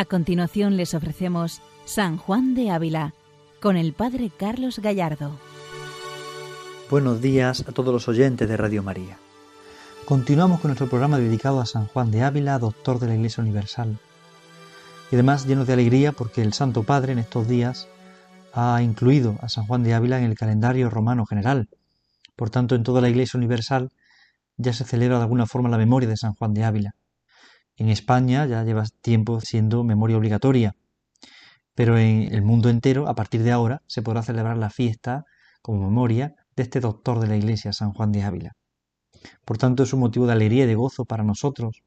A continuación les ofrecemos San Juan de Ávila con el Padre Carlos Gallardo. Buenos días a todos los oyentes de Radio María. Continuamos con nuestro programa dedicado a San Juan de Ávila, doctor de la Iglesia Universal. Y además llenos de alegría porque el Santo Padre en estos días ha incluido a San Juan de Ávila en el calendario romano general. Por tanto, en toda la Iglesia Universal ya se celebra de alguna forma la memoria de San Juan de Ávila. En España ya lleva tiempo siendo memoria obligatoria, pero en el mundo entero, a partir de ahora, se podrá celebrar la fiesta como memoria de este doctor de la Iglesia, San Juan de Ávila. Por tanto, es un motivo de alegría y de gozo para nosotros,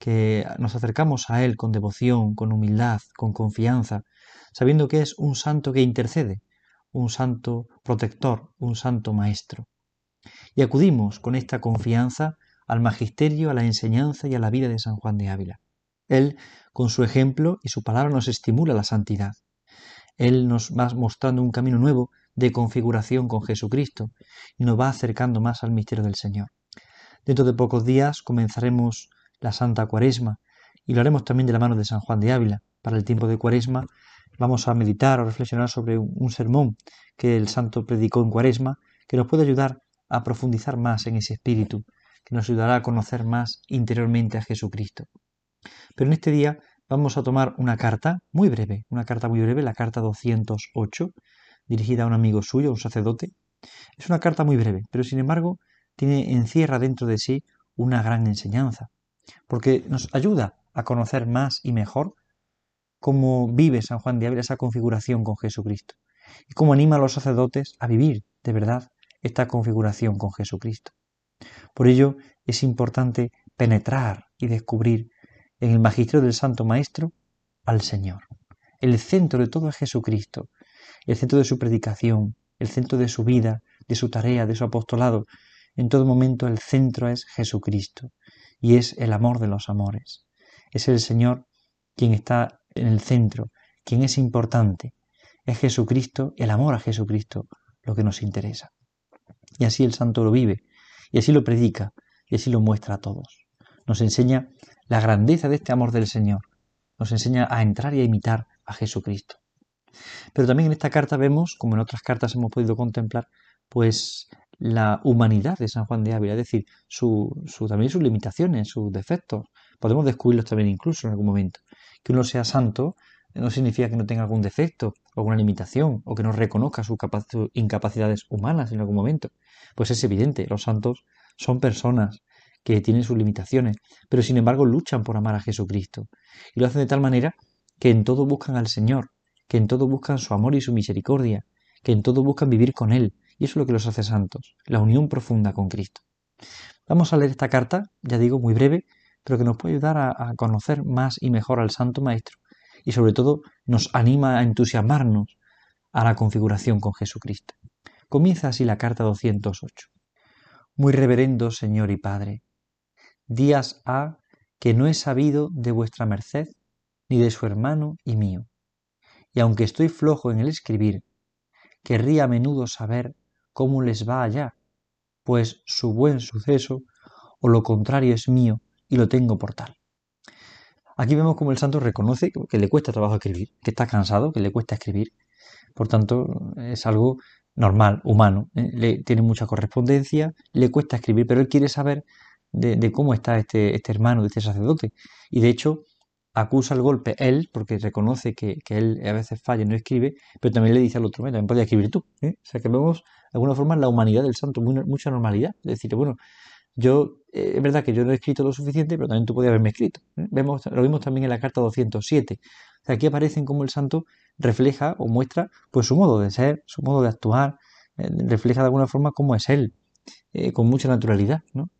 que nos acercamos a Él con devoción, con humildad, con confianza, sabiendo que es un santo que intercede, un santo protector, un santo maestro. Y acudimos con esta confianza al magisterio, a la enseñanza y a la vida de San Juan de Ávila. Él, con su ejemplo y su palabra, nos estimula la santidad. Él nos va mostrando un camino nuevo de configuración con Jesucristo y nos va acercando más al misterio del Señor. Dentro de pocos días comenzaremos la Santa Cuaresma y lo haremos también de la mano de San Juan de Ávila. Para el tiempo de Cuaresma vamos a meditar o reflexionar sobre un sermón que el santo predicó en Cuaresma que nos puede ayudar a profundizar más en ese espíritu que nos ayudará a conocer más interiormente a Jesucristo. Pero en este día vamos a tomar una carta muy breve, una carta muy breve, la carta 208, dirigida a un amigo suyo, un sacerdote. Es una carta muy breve, pero sin embargo tiene, encierra dentro de sí una gran enseñanza, porque nos ayuda a conocer más y mejor cómo vive San Juan de Ávila esa configuración con Jesucristo y cómo anima a los sacerdotes a vivir de verdad esta configuración con Jesucristo. Por ello es importante penetrar y descubrir en el magisterio del Santo Maestro al Señor. El centro de todo es Jesucristo, el centro de su predicación, el centro de su vida, de su tarea, de su apostolado. En todo momento el centro es Jesucristo y es el amor de los amores. Es el Señor quien está en el centro, quien es importante. Es Jesucristo, el amor a Jesucristo, lo que nos interesa. Y así el santo lo vive, y así lo predica y así lo muestra a todos. Nos enseña la grandeza de este amor del Señor. Nos enseña a entrar y a imitar a Jesucristo. Pero también en esta carta vemos, como en otras cartas hemos podido contemplar, pues la humanidad de San Juan de Ávila, es decir, su, también sus limitaciones, sus defectos. Podemos descubrirlos también incluso en algún momento. Que uno sea santo no significa que no tenga algún defecto alguna limitación o que no reconozca sus, incapacidades humanas en algún momento. Pues es evidente, los santos son personas que tienen sus limitaciones, pero sin embargo luchan por amar a Jesucristo. Y lo hacen de tal manera que en todo buscan al Señor, que en todo buscan su amor y su misericordia, que en todo buscan vivir con Él. Y eso es lo que los hace santos, la unión profunda con Cristo. Vamos a leer esta carta, ya digo, muy breve, pero que nos puede ayudar a conocer más y mejor al Santo Maestro y sobre todo nos anima a entusiasmarnos a la configuración con Jesucristo. Comienza así la carta 208. Muy reverendo Señor y Padre, días ha que no he sabido de vuestra merced ni de su hermano y mío. Y aunque estoy flojo en el escribir, querría a menudo saber cómo les va allá, pues su buen suceso o lo contrario es mío y lo tengo por tal. Aquí vemos como el santo reconoce que le cuesta trabajo escribir, que está cansado, que le cuesta escribir. Por tanto, es algo normal, humano. ¿eh? Le, tiene mucha correspondencia, le cuesta escribir, pero él quiere saber de, cómo está este, este, hermano, de este sacerdote. Y de hecho, acusa el golpe él, porque reconoce que, él a veces falla y no escribe, pero también le dice al otro, también podía escribir tú. ¿eh? O sea que vemos de alguna forma la humanidad del santo, mucha normalidad. Es decir, bueno, yo, eh, es verdad que yo no he escrito lo suficiente, pero también tú podías haberme escrito. ¿eh? Vemos, lo vimos también en la carta 207. aquí aparecen como el santo refleja o muestra pues su modo de ser, su modo de actuar, eh, refleja de alguna forma cómo es él, con mucha naturalidad, ¿no?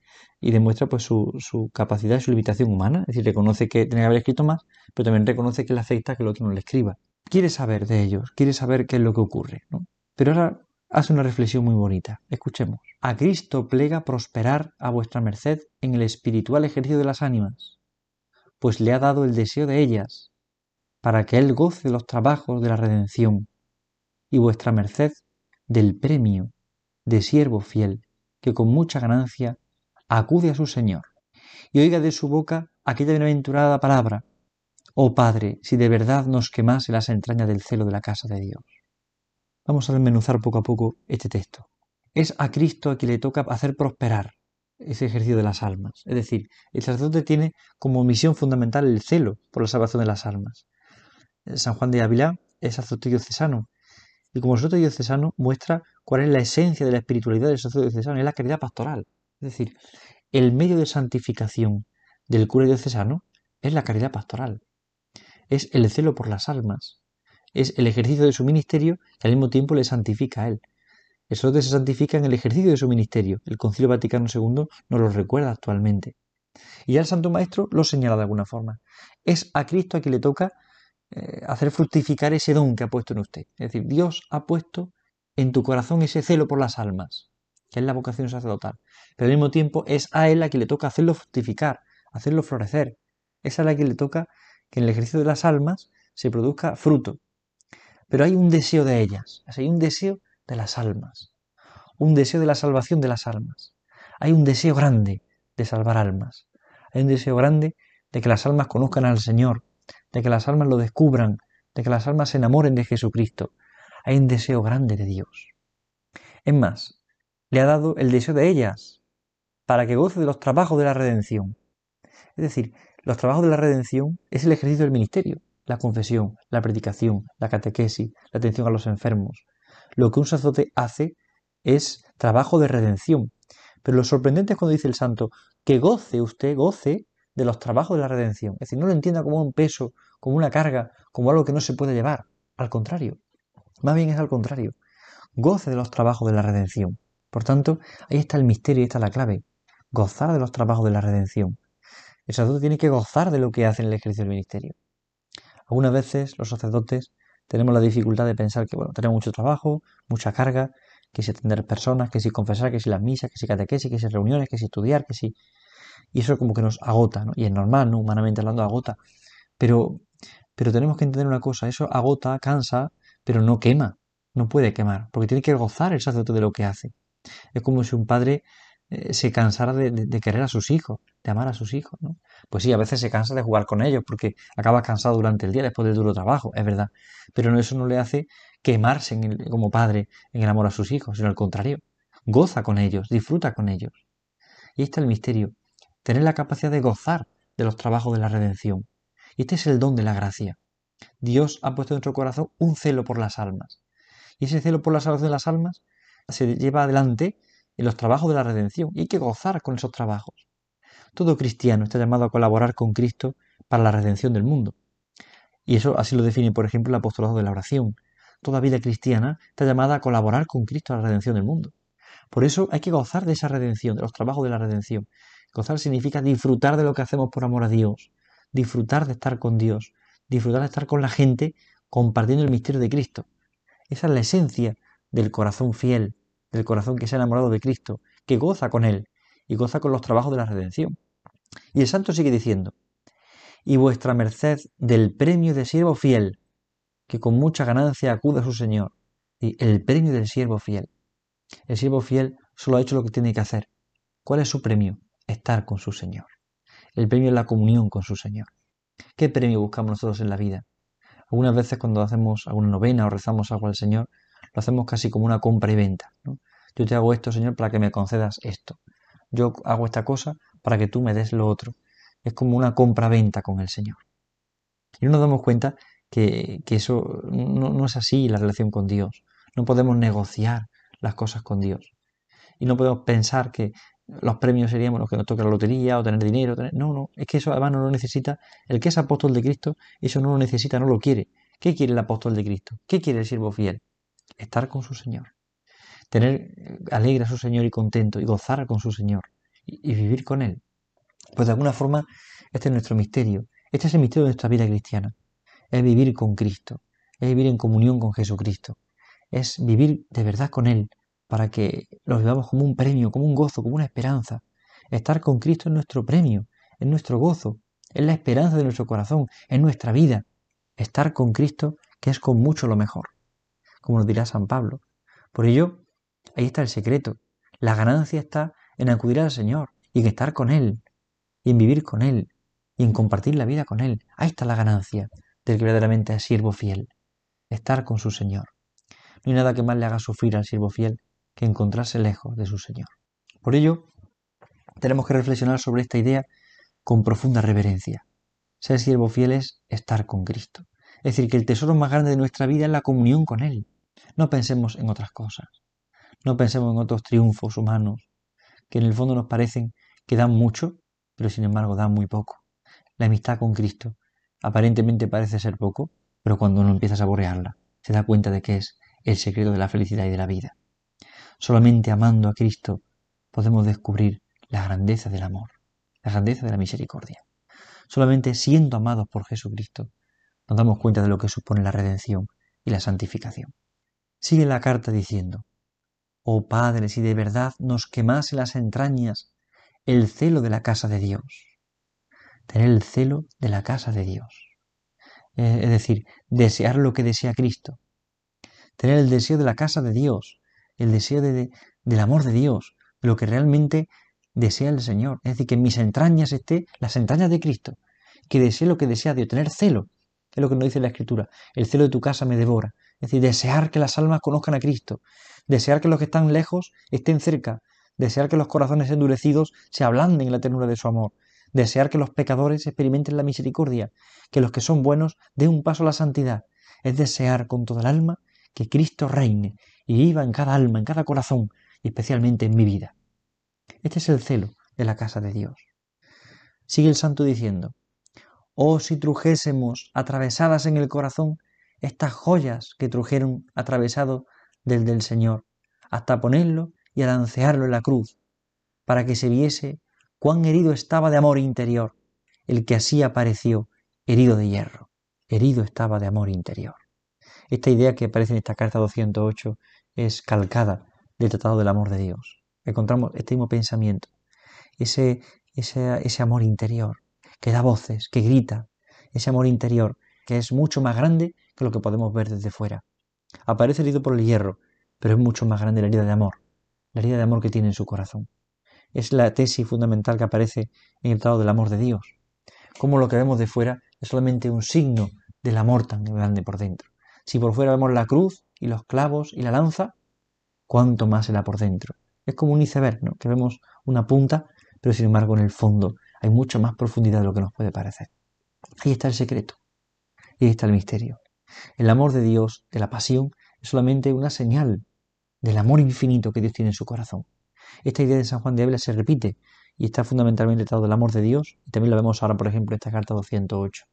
Y demuestra pues su, capacidad y su limitación humana, es decir, reconoce que tiene que haber escrito más, pero también reconoce que le afecta que el otro no le escriba. Quiere saber de ellos, quiere saber qué es lo que ocurre, ¿no? Pero ahora hace una reflexión muy bonita. Escuchemos. A Cristo plega prosperar a vuestra merced en el espiritual ejercicio de las ánimas, pues le ha dado el deseo de ellas, para que Él goce los trabajos de la redención, y vuestra merced del premio de siervo fiel, que con mucha ganancia acude a su Señor, y oiga de su boca aquella bienaventurada palabra, oh Padre, si de verdad nos quemase las entrañas del celo de la casa de Dios. Vamos a desmenuzar poco a poco este texto. Es a Cristo a quien le toca hacer prosperar ese ejercicio de las almas. Es decir, el sacerdote tiene como misión fundamental el celo por la salvación de las almas. San Juan de Ávila es sacerdote diocesano y como sacerdote diocesano muestra cuál es la esencia de la espiritualidad del sacerdote diocesano, es la caridad pastoral. Es decir, el medio de santificación del cura diocesano es la caridad pastoral, es el celo por las almas, es el ejercicio de su ministerio que al mismo tiempo le santifica a él. El sacerdote se santifica en el ejercicio de su ministerio. El Concilio Vaticano II nos lo recuerda actualmente. Y ya el Santo Maestro lo señala de alguna forma. Es a Cristo a quien le toca eh, hacer fructificar ese don que ha puesto en usted. Es decir, Dios ha puesto en tu corazón ese celo por las almas, que es la vocación sacerdotal. Pero al mismo tiempo es a Él a quien le toca hacerlo fructificar, hacerlo florecer. Es a la que le toca que en el ejercicio de las almas se produzca fruto. Pero hay un deseo de ellas, hay un deseo de las almas, un deseo de la salvación de las almas. Hay un deseo grande de salvar almas. Hay un deseo grande de que las almas conozcan al Señor, de que las almas lo descubran, de que las almas se enamoren de Jesucristo. Hay un deseo grande de Dios. Es más, le ha dado el deseo de ellas para que goce de los trabajos de la redención. Es decir, los trabajos de la redención es el ejercicio del ministerio, la confesión, la predicación, la catequesis, la atención a los enfermos. Lo que un sacerdote hace es trabajo de redención. Pero lo sorprendente es cuando dice el santo que goce usted, goce de los trabajos de la redención. Es decir, no lo entienda como un peso, como una carga, como algo que no se puede llevar. Al contrario, más bien es al contrario. Goce de los trabajos de la redención. Por tanto, ahí está el misterio y está la clave. Gozar de los trabajos de la redención. El sacerdote tiene que gozar de lo que hace en el ejercicio del ministerio. Algunas veces los sacerdotes tenemos la dificultad de pensar que, bueno, tenemos mucho trabajo, mucha carga, que si atender personas, que si confesar, que si las misas, que si catequesis, que si reuniones, que si estudiar, que si y eso como que nos agota, ¿no? Y es normal, ¿no? Humanamente hablando, agota. Pero, pero tenemos que entender una cosa, eso agota, cansa, pero no quema, no puede quemar, porque tiene que gozar el sacerdote de lo que hace. Es como si un padre eh, se cansara de, querer a sus hijos, de amar a sus hijos, ¿no? Pues sí, a veces se cansa de jugar con ellos, porque acaba cansado durante el día después del duro trabajo, es verdad. Pero eso no le hace quemarse como padre en el amor a sus hijos, sino al contrario. Goza con ellos, disfruta con ellos. Y ahí está el misterio tener la capacidad de gozar de los trabajos de la redención. Y este es el don de la gracia. Dios ha puesto en nuestro corazón un celo por las almas. Y ese celo por la salvación de las almas se lleva adelante en los trabajos de la redención. Y hay que gozar con esos trabajos. Todo cristiano está llamado a colaborar con Cristo para la redención del mundo. Y eso así lo define, por ejemplo, el apostolado de la oración. Toda vida cristiana está llamada a colaborar con Cristo a la redención del mundo. Por eso hay que gozar de esa redención, de los trabajos de la redención. Gozar significa disfrutar de lo que hacemos por amor a Dios, disfrutar de estar con Dios, disfrutar de estar con la gente compartiendo el misterio de Cristo. Esa es la esencia del corazón fiel, del corazón que se ha enamorado de Cristo, que goza con Él y goza con los trabajos de la redención. Y el santo sigue diciendo, y vuestra merced del premio de siervo fiel, que con mucha ganancia acude a su Señor. Y el premio del siervo fiel. El siervo fiel solo ha hecho lo que tiene que hacer. ¿Cuál es su premio? estar con su Señor. El premio es la comunión con su Señor. ¿Qué premio buscamos nosotros en la vida? Algunas veces cuando hacemos alguna novena o rezamos algo al Señor, lo hacemos casi como una compra y venta. Yo te hago esto, Señor, para que me concedas esto. Yo hago esta cosa para que tú me des lo otro. Es como una compra-venta con el Señor. Y no nos damos cuenta que, eso no, es así la relación con Dios. No podemos negociar las cosas con Dios. Y no podemos pensar que los premios seríamos los que nos toca la lotería o tener dinero. No, no, es que eso además no lo necesita. El que es apóstol de Cristo, eso no lo necesita, no lo quiere. ¿Qué quiere el apóstol de Cristo? ¿Qué quiere el siervo fiel? Estar con su Señor. Tener eh, alegre a su Señor y contento y gozar con su Señor y, vivir con Él. Pues de alguna forma, este es nuestro misterio. Este es el misterio de nuestra vida cristiana. Es vivir con Cristo. Es vivir en comunión con Jesucristo. Es vivir de verdad con Él para que lo vivamos como un premio, como un gozo, como una esperanza. Estar con Cristo es nuestro premio, es nuestro gozo, es la esperanza de nuestro corazón, es nuestra vida. Estar con Cristo, que es con mucho lo mejor, como nos dirá San Pablo. Por ello, ahí está el secreto. La ganancia está en acudir al Señor y en estar con Él, y en vivir con Él, y en compartir la vida con Él. Ahí está la ganancia del verdaderamente siervo fiel, estar con su Señor. No hay nada que más le haga sufrir al siervo fiel que encontrarse lejos de su Señor. Por ello, tenemos que reflexionar sobre esta idea con profunda reverencia. Ser siervo fiel es estar con Cristo. Es decir, que el tesoro más grande de nuestra vida es la comunión con Él. No pensemos en otras cosas. No pensemos en otros triunfos humanos, que en el fondo nos parecen que dan mucho, pero sin embargo dan muy poco. La amistad con Cristo aparentemente parece ser poco, pero cuando uno empieza a saborearla, se da cuenta de que es el secreto de la felicidad y de la vida. Solamente amando a Cristo podemos descubrir la grandeza del amor, la grandeza de la misericordia. Solamente siendo amados por Jesucristo nos damos cuenta de lo que supone la redención y la santificación. Sigue la carta diciendo, Oh Padre, si de verdad nos quemase las entrañas el celo de la casa de Dios. Tener el celo de la casa de Dios. Eh, es decir, desear lo que desea Cristo. Tener el deseo de la casa de Dios, el deseo de, del amor de Dios, lo que realmente desea el Señor. Es decir, que en mis entrañas esté las entrañas de Cristo, que desee lo que desea Dios, tener celo, es lo que nos dice la Escritura. El celo de tu casa me devora. Es decir, desear que las almas conozcan a Cristo, desear que los que están lejos estén cerca, desear que los corazones endurecidos se ablanden en la ternura de su amor, desear que los pecadores experimenten la misericordia, que los que son buenos den un paso a la santidad. Es desear con toda el alma que Cristo reine y viva en cada alma, en cada corazón y especialmente en mi vida. Este es el celo de la casa de Dios. Sigue el santo diciendo, Oh, si trujésemos atravesadas en el corazón estas joyas que trujeron atravesado del del Señor, hasta ponerlo y alancearlo en la cruz, para que se viese cuán herido estaba de amor interior, el que así apareció, herido de hierro, herido estaba de amor interior. Esta idea que aparece en esta carta 208 es calcada del Tratado del Amor de Dios. Encontramos este mismo pensamiento, ese, ese, ese amor interior, que da voces, que grita, ese amor interior que es mucho más grande que lo que podemos ver desde fuera. Aparece herido por el hierro, pero es mucho más grande la herida de amor, la herida de amor que tiene en su corazón. Es la tesis fundamental que aparece en el Tratado del Amor de Dios. Como lo que vemos de fuera es solamente un signo del amor tan grande por dentro. Si por fuera vemos la cruz y los clavos y la lanza, cuánto más será por dentro. Es como un iceberg, que vemos una punta, pero sin embargo en el fondo hay mucha más profundidad de lo que nos puede parecer. Ahí está el secreto. Y ahí está el misterio. El amor de Dios, de la pasión, es solamente una señal del amor infinito que Dios tiene en su corazón. Esta idea de San Juan de Ávila se repite y está fundamentalmente tratado del amor de Dios y también lo vemos ahora, por ejemplo, en esta carta 208.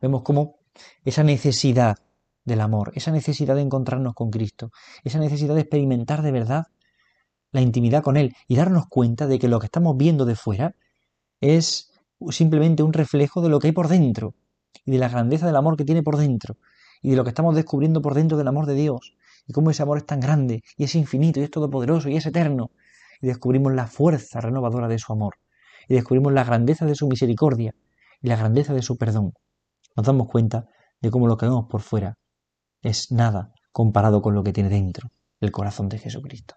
Vemos cómo esa necesidad del amor, esa necesidad de encontrarnos con Cristo, esa necesidad de experimentar de verdad la intimidad con Él y darnos cuenta de que lo que estamos viendo de fuera es simplemente un reflejo de lo que hay por dentro y de la grandeza del amor que tiene por dentro y de lo que estamos descubriendo por dentro del amor de Dios y cómo ese amor es tan grande y es infinito y es todopoderoso y es eterno y descubrimos la fuerza renovadora de su amor y descubrimos la grandeza de su misericordia y la grandeza de su perdón. Nos damos cuenta de cómo lo que vemos por fuera es nada comparado con lo que tiene dentro el corazón de Jesucristo.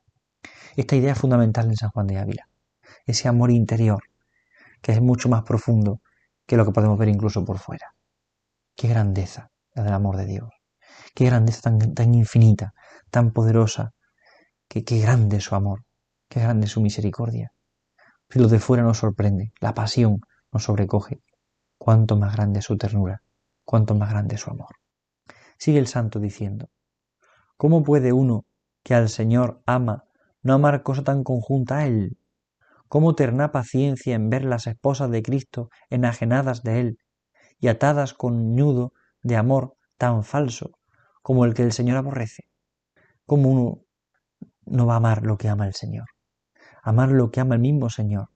Esta idea es fundamental en San Juan de Ávila, ese amor interior que es mucho más profundo que lo que podemos ver incluso por fuera. Qué grandeza la del amor de Dios. Qué grandeza tan, tan infinita, tan poderosa. Qué, qué grande su amor. Qué grande su misericordia. Si lo de fuera nos sorprende, la pasión nos sobrecoge. Cuánto más grande es su ternura, cuánto más grande es su amor. Sigue el santo diciendo, ¿cómo puede uno que al Señor ama no amar cosa tan conjunta a Él? cómo terna paciencia en ver las esposas de Cristo enajenadas de Él y atadas con ñudo de amor tan falso como el que el Señor aborrece. ¿Cómo uno no va a amar lo que ama el Señor? Amar lo que ama el mismo Señor.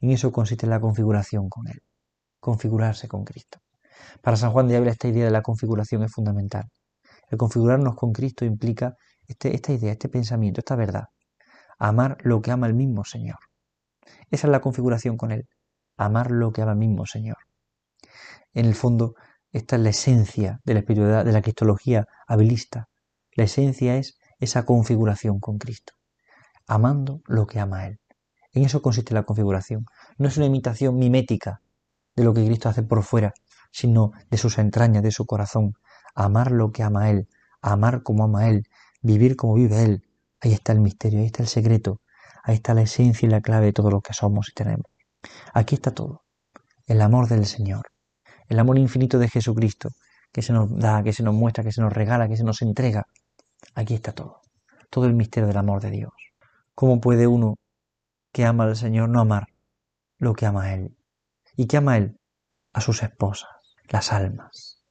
En eso consiste la configuración con Él, configurarse con Cristo. Para San Juan de Ávila esta idea de la configuración es fundamental. El configurarnos con Cristo implica este, esta idea, este pensamiento, esta verdad. Amar lo que ama el mismo Señor. Esa es la configuración con Él. Amar lo que ama mismo Señor. En el fondo, esta es la esencia de la espiritualidad, de la cristología habilista. La esencia es esa configuración con Cristo. Amando lo que ama Él. En eso consiste la configuración. No es una imitación mimética de lo que Cristo hace por fuera, sino de sus entrañas, de su corazón. Amar lo que ama Él, amar como ama Él, vivir como vive Él. Ahí está el misterio, ahí está el secreto, ahí está la esencia y la clave de todo lo que somos y tenemos. Aquí está todo. El amor del Señor, el amor infinito de Jesucristo, que se nos da, que se nos muestra, que se nos regala, que se nos entrega. Aquí está todo. Todo el misterio del amor de Dios. ¿Cómo puede uno que ama al Señor no amar lo que ama a Él? ¿Y qué ama Él? A sus esposas, las almas.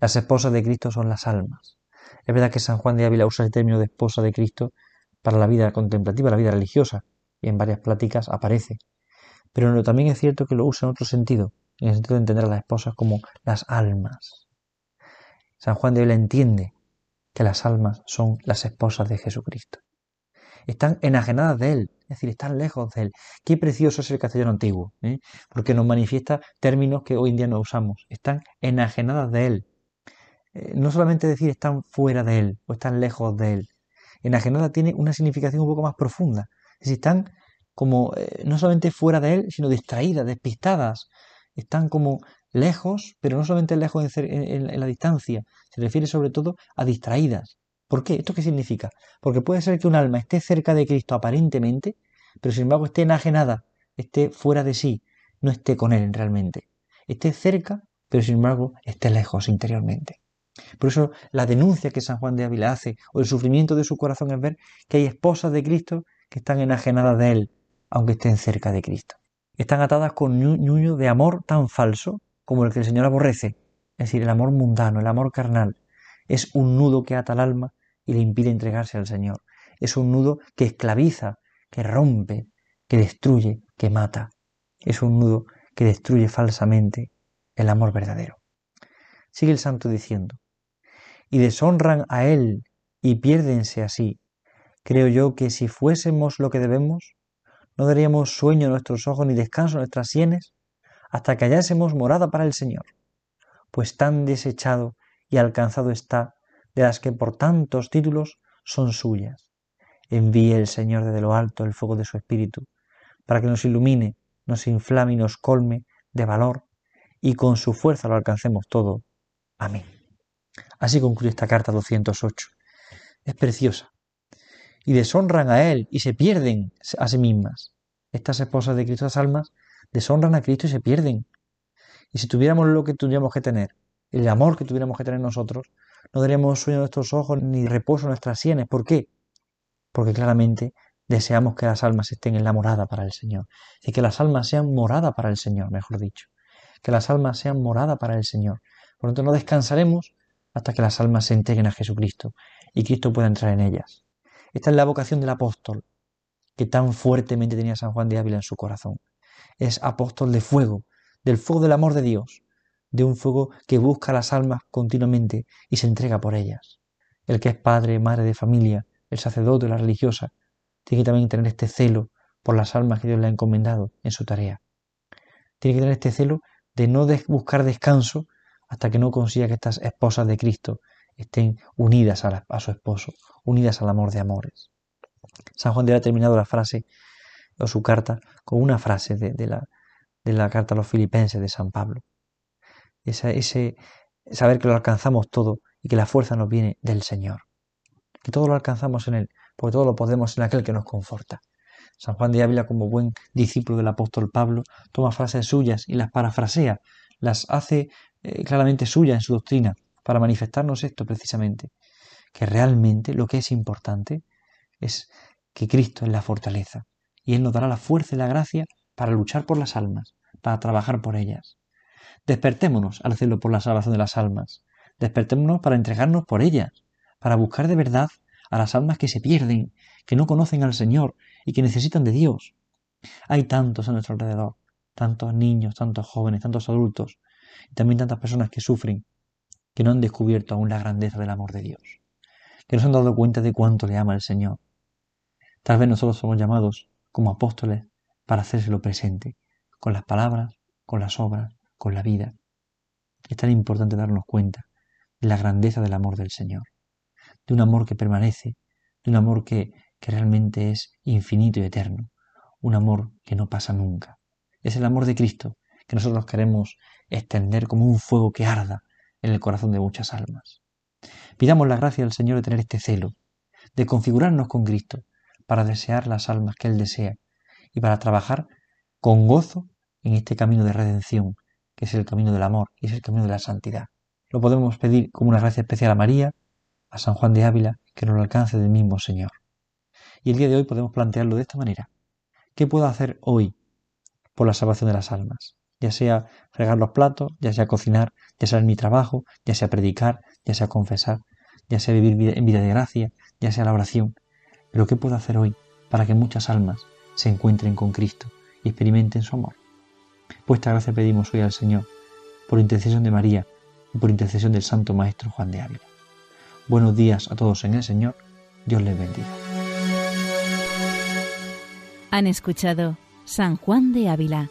Las esposas de Cristo son las almas. Es verdad que San Juan de Ávila usa el término de esposa de Cristo para la vida contemplativa, la vida religiosa, y en varias pláticas aparece. Pero también es cierto que lo usa en otro sentido, en el sentido de entender a las esposas como las almas. San Juan de Ávila entiende que las almas son las esposas de Jesucristo. Están enajenadas de Él, es decir, están lejos de Él. Qué precioso es el castellano antiguo, ¿eh? porque nos manifiesta términos que hoy en día no usamos. Están enajenadas de Él. Eh, no solamente decir están fuera de Él o están lejos de Él. Enajenada tiene una significación un poco más profunda. Es decir, están como eh, no solamente fuera de Él, sino distraídas, despistadas. Están como lejos, pero no solamente lejos en, la distancia, se refiere sobre todo a distraídas. ¿Por qué? ¿Esto qué significa? Porque puede ser que un alma esté cerca de Cristo aparentemente, pero sin embargo esté enajenada, esté fuera de sí, no esté con Él realmente. Esté cerca, pero sin embargo esté lejos interiormente. Por eso la denuncia que San Juan de Ávila hace, o el sufrimiento de su corazón es ver que hay esposas de Cristo que están enajenadas de Él, aunque estén cerca de Cristo. Están atadas con ñuño de amor tan falso como el que el Señor aborrece, es decir, el amor mundano, el amor carnal, es un nudo que ata al alma y le impide entregarse al Señor. Es un nudo que esclaviza, que rompe, que destruye, que mata. Es un nudo que destruye falsamente el amor verdadero. Sigue el santo diciendo, y deshonran a Él y piérdense así. Creo yo que si fuésemos lo que debemos, no daríamos sueño a nuestros ojos ni descanso a nuestras sienes hasta que hallásemos morada para el Señor, pues tan desechado y alcanzado está de las que por tantos títulos son suyas. Envíe el Señor desde lo alto el fuego de su Espíritu, para que nos ilumine, nos inflame y nos colme de valor, y con su fuerza lo alcancemos todo. Amén. Así concluye esta carta 208. Es preciosa. Y deshonran a Él y se pierden a sí mismas. Estas esposas de Cristo, almas, deshonran a Cristo y se pierden. Y si tuviéramos lo que tuviéramos que tener, el amor que tuviéramos que tener nosotros, no daríamos sueño a nuestros ojos ni reposo a nuestras sienes. ¿Por qué? Porque claramente deseamos que las almas estén en la morada para el Señor. Y que las almas sean morada para el Señor, mejor dicho. Que las almas sean morada para el Señor. Por lo tanto, no descansaremos hasta que las almas se entreguen a Jesucristo y Cristo pueda entrar en ellas. Esta es la vocación del apóstol que tan fuertemente tenía San Juan de Ávila en su corazón es apóstol de fuego, del fuego del amor de Dios, de un fuego que busca las almas continuamente y se entrega por ellas. El que es padre, madre de familia, el sacerdote, la religiosa, tiene que también tener este celo por las almas que Dios le ha encomendado en su tarea. Tiene que tener este celo de no buscar descanso hasta que no consiga que estas esposas de Cristo estén unidas a, su esposo, unidas al amor de amores. San Juan de ha terminado la frase o su carta con una frase de, la, de la carta a los filipenses de San Pablo. ese saber que lo alcanzamos todo y que la fuerza nos viene del Señor. Que todo lo alcanzamos en Él, porque todo lo podemos en aquel que nos conforta. San Juan de Ávila, como buen discípulo del apóstol Pablo, toma frases suyas y las parafrasea, las hace eh, claramente suyas en su doctrina, para manifestarnos esto precisamente, que realmente lo que es importante es que Cristo es la fortaleza, y Él nos dará la fuerza y la gracia para luchar por las almas, para trabajar por ellas. Despertémonos al hacerlo por la salvación de las almas. Despertémonos para entregarnos por ellas, para buscar de verdad a las almas que se pierden, que no conocen al Señor y que necesitan de Dios. Hay tantos a nuestro alrededor, tantos niños, tantos jóvenes, tantos adultos, y también tantas personas que sufren, que no han descubierto aún la grandeza del amor de Dios, que no se han dado cuenta de cuánto le ama el Señor. Tal vez nosotros somos llamados como apóstoles para hacérselo presente, con las palabras, con las obras, con la vida. Es tan importante darnos cuenta de la grandeza del amor del Señor, de un amor que permanece, de un amor que, que realmente es infinito y eterno, un amor que no pasa nunca. Es el amor de Cristo que nosotros queremos extender como un fuego que arda en el corazón de muchas almas. Pidamos la gracia del Señor de tener este celo, de configurarnos con Cristo para desear las almas que Él desea y para trabajar con gozo en este camino de redención, que es el camino del amor y es el camino de la santidad. Lo podemos pedir como una gracia especial a María, a San Juan de Ávila, que nos lo alcance del mismo Señor. Y el día de hoy podemos plantearlo de esta manera. ¿Qué puedo hacer hoy por la salvación de las almas? Ya sea fregar los platos, ya sea cocinar, ya sea en mi trabajo, ya sea predicar, ya sea confesar, ya sea vivir en vida de gracia, ya sea la oración. Pero ¿qué puedo hacer hoy para que muchas almas se encuentren con Cristo y experimenten su amor? Pues esta gracia pedimos hoy al Señor, por intercesión de María y por intercesión del Santo Maestro Juan de Ávila. Buenos días a todos en el Señor. Dios les bendiga. Han escuchado San Juan de Ávila,